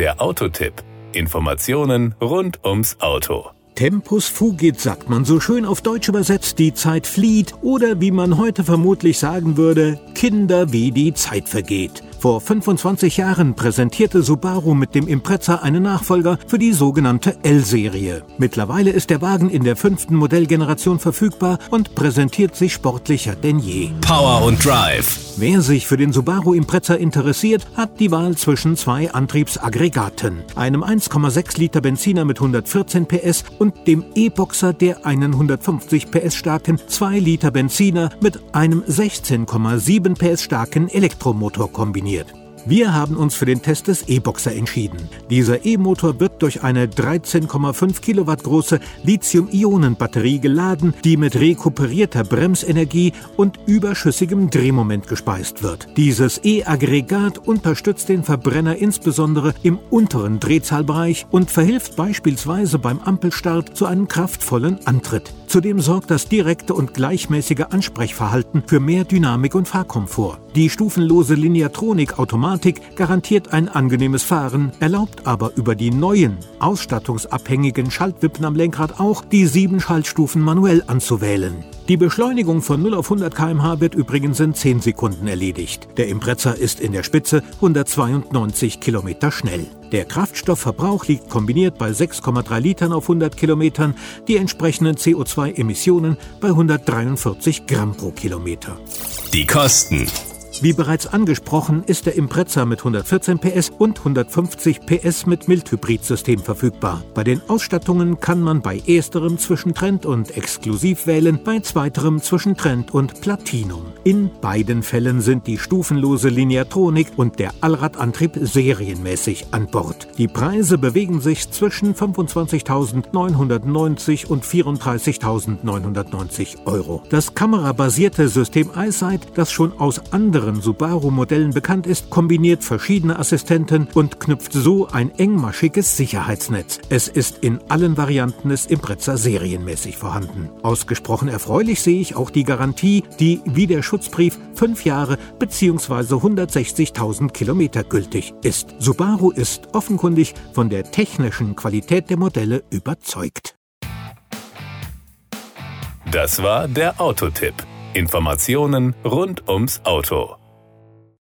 Der Autotipp. Informationen rund ums Auto. Tempus fugit sagt man so schön auf Deutsch übersetzt, die Zeit flieht oder wie man heute vermutlich sagen würde, Kinder wie die Zeit vergeht. Vor 25 Jahren präsentierte Subaru mit dem Impreza einen Nachfolger für die sogenannte L-Serie. Mittlerweile ist der Wagen in der fünften Modellgeneration verfügbar und präsentiert sich sportlicher denn je. Power und Drive. Wer sich für den Subaru Impreza interessiert, hat die Wahl zwischen zwei Antriebsaggregaten. Einem 1,6 Liter Benziner mit 114 PS und dem E-Boxer, der einen 150 PS starken 2 Liter Benziner mit einem 16,7 PS starken Elektromotor kombiniert funktioniert. Wir haben uns für den Test des E-Boxer entschieden. Dieser E-Motor wird durch eine 13,5 Kilowatt große Lithium-Ionen-Batterie geladen, die mit rekuperierter Bremsenergie und überschüssigem Drehmoment gespeist wird. Dieses E-Aggregat unterstützt den Verbrenner insbesondere im unteren Drehzahlbereich und verhilft beispielsweise beim Ampelstart zu einem kraftvollen Antritt. Zudem sorgt das direkte und gleichmäßige Ansprechverhalten für mehr Dynamik und Fahrkomfort. Die stufenlose Lineatronik-Automatik garantiert ein angenehmes Fahren, erlaubt aber über die neuen, ausstattungsabhängigen Schaltwippen am Lenkrad auch, die sieben Schaltstufen manuell anzuwählen. Die Beschleunigung von 0 auf 100 km/h wird übrigens in 10 Sekunden erledigt. Der Impreza ist in der Spitze 192 km schnell. Der Kraftstoffverbrauch liegt kombiniert bei 6,3 Litern auf 100 Kilometern, die entsprechenden CO2-Emissionen bei 143 Gramm pro Kilometer. Die Kosten. Wie bereits angesprochen, ist der Impreza mit 114 PS und 150 PS mit Mildhybridsystem verfügbar. Bei den Ausstattungen kann man bei ersterem zwischen Trend und Exklusiv wählen, bei zweiterem zwischen Trend und Platinum. In beiden Fällen sind die stufenlose Lineatronik und der Allradantrieb serienmäßig an Bord. Die Preise bewegen sich zwischen 25.990 und 34.990 Euro. Das kamerabasierte System EyeSight, das schon aus anderen anderen Subaru-Modellen bekannt ist, kombiniert verschiedene Assistenten und knüpft so ein engmaschiges Sicherheitsnetz. Es ist in allen Varianten des Impreza serienmäßig vorhanden. Ausgesprochen erfreulich sehe ich auch die Garantie, die wie der Schutzbrief fünf Jahre bzw. 160.000 Kilometer gültig ist. Subaru ist offenkundig von der technischen Qualität der Modelle überzeugt. Das war der Autotipp. Informationen rund ums Auto.